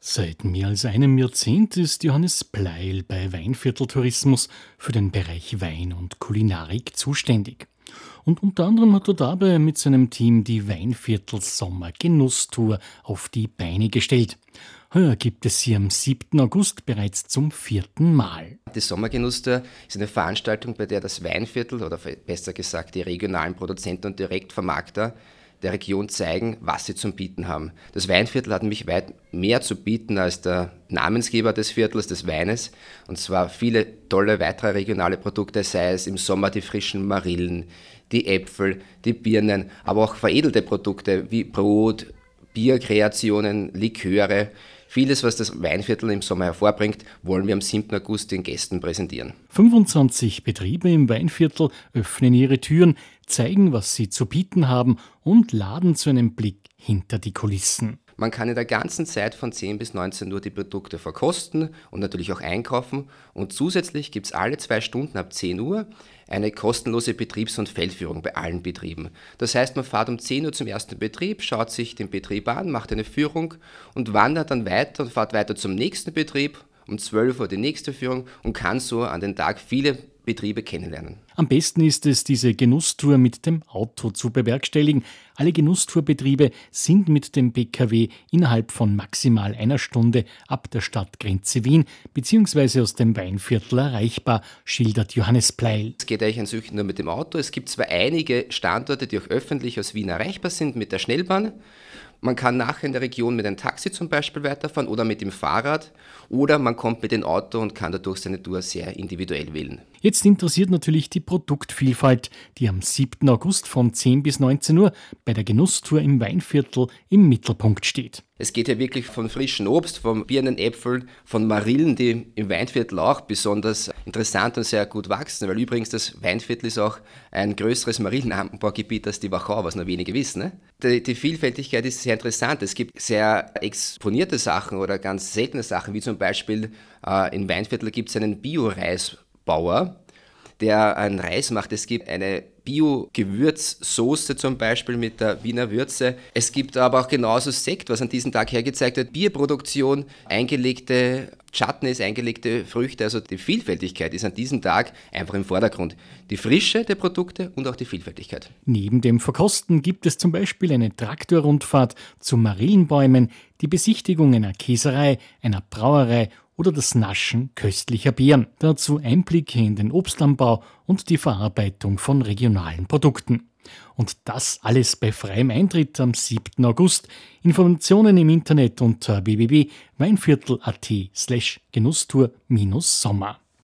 Seit mehr als einem Jahrzehnt ist Johannes Pleil bei Weinvierteltourismus für den Bereich Wein und Kulinarik zuständig. Und unter anderem hat er dabei mit seinem Team die Weinviertel Sommer Genusstour auf die Beine gestellt. Heuer gibt es sie am 7. August bereits zum vierten Mal. Die Sommergenusstour ist eine Veranstaltung, bei der das Weinviertel oder besser gesagt die regionalen Produzenten und Direktvermarkter der Region zeigen, was sie zum Bieten haben. Das Weinviertel hat nämlich weit mehr zu bieten als der Namensgeber des Viertels, des Weines. Und zwar viele tolle weitere regionale Produkte, sei es im Sommer die frischen Marillen, die Äpfel, die Birnen, aber auch veredelte Produkte wie Brot, Bierkreationen, Liköre. Vieles, was das Weinviertel im Sommer hervorbringt, wollen wir am 7. August den Gästen präsentieren. 25 Betriebe im Weinviertel öffnen ihre Türen, zeigen, was sie zu bieten haben und laden zu einem Blick hinter die Kulissen. Man kann in der ganzen Zeit von 10 bis 19 Uhr die Produkte verkosten und natürlich auch einkaufen. Und zusätzlich gibt es alle zwei Stunden ab 10 Uhr eine kostenlose Betriebs- und Feldführung bei allen Betrieben. Das heißt, man fährt um 10 Uhr zum ersten Betrieb, schaut sich den Betrieb an, macht eine Führung und wandert dann weiter und fährt weiter zum nächsten Betrieb, um 12 Uhr die nächste Führung und kann so an den Tag viele Betriebe kennenlernen. Am besten ist es, diese Genusstour mit dem Auto zu bewerkstelligen. Alle Genusstourbetriebe sind mit dem PKW innerhalb von maximal einer Stunde ab der Stadtgrenze Wien bzw. aus dem Weinviertel erreichbar, schildert Johannes Pleil. Es geht eigentlich an nur mit dem Auto. Es gibt zwar einige Standorte, die auch öffentlich aus Wien erreichbar sind mit der Schnellbahn. Man kann nachher in der Region mit einem Taxi zum Beispiel weiterfahren oder mit dem Fahrrad oder man kommt mit dem Auto und kann dadurch seine Tour sehr individuell wählen. Jetzt interessiert natürlich die Produktvielfalt, die am 7. August von 10 bis 19 Uhr bei der Genusstour im Weinviertel im Mittelpunkt steht. Es geht ja wirklich von frischem Obst, von Birnen, Äpfeln, von Marillen, die im Weinviertel auch besonders interessant und sehr gut wachsen, weil übrigens das Weinviertel ist auch ein größeres Marillenanbaugebiet als die Wachau, was nur wenige wissen. Ne? Die, die, Vielfältigkeit ist sehr interessant. Es gibt sehr exponierte Sachen oder ganz seltene Sachen, wie zum Beispiel äh, im Weinviertel gibt es einen Bio-Reisbauer, der einen Reis macht. Es gibt eine Bio-Gewürzsoße zum Beispiel mit der Wiener Würze. Es gibt aber auch genauso Sekt, was an diesem Tag hergezeigt wird. Bierproduktion, eingelegte Chutneys, eingelegte Früchte. Also die Vielfältigkeit ist an diesem Tag einfach im Vordergrund. Die Frische der Produkte und auch die Vielfältigkeit. Neben dem Verkosten gibt es zum Beispiel eine Traktorrundfahrt zu Marillenbäumen, die Besichtigung einer Käserei, einer Brauerei oder das Naschen köstlicher Beeren. Dazu Einblicke in den Obstanbau und die Verarbeitung von regionalen Produkten. Und das alles bei freiem Eintritt am 7. August. Informationen im Internet unter www.weinviertel.at slash Genusstour-Sommer.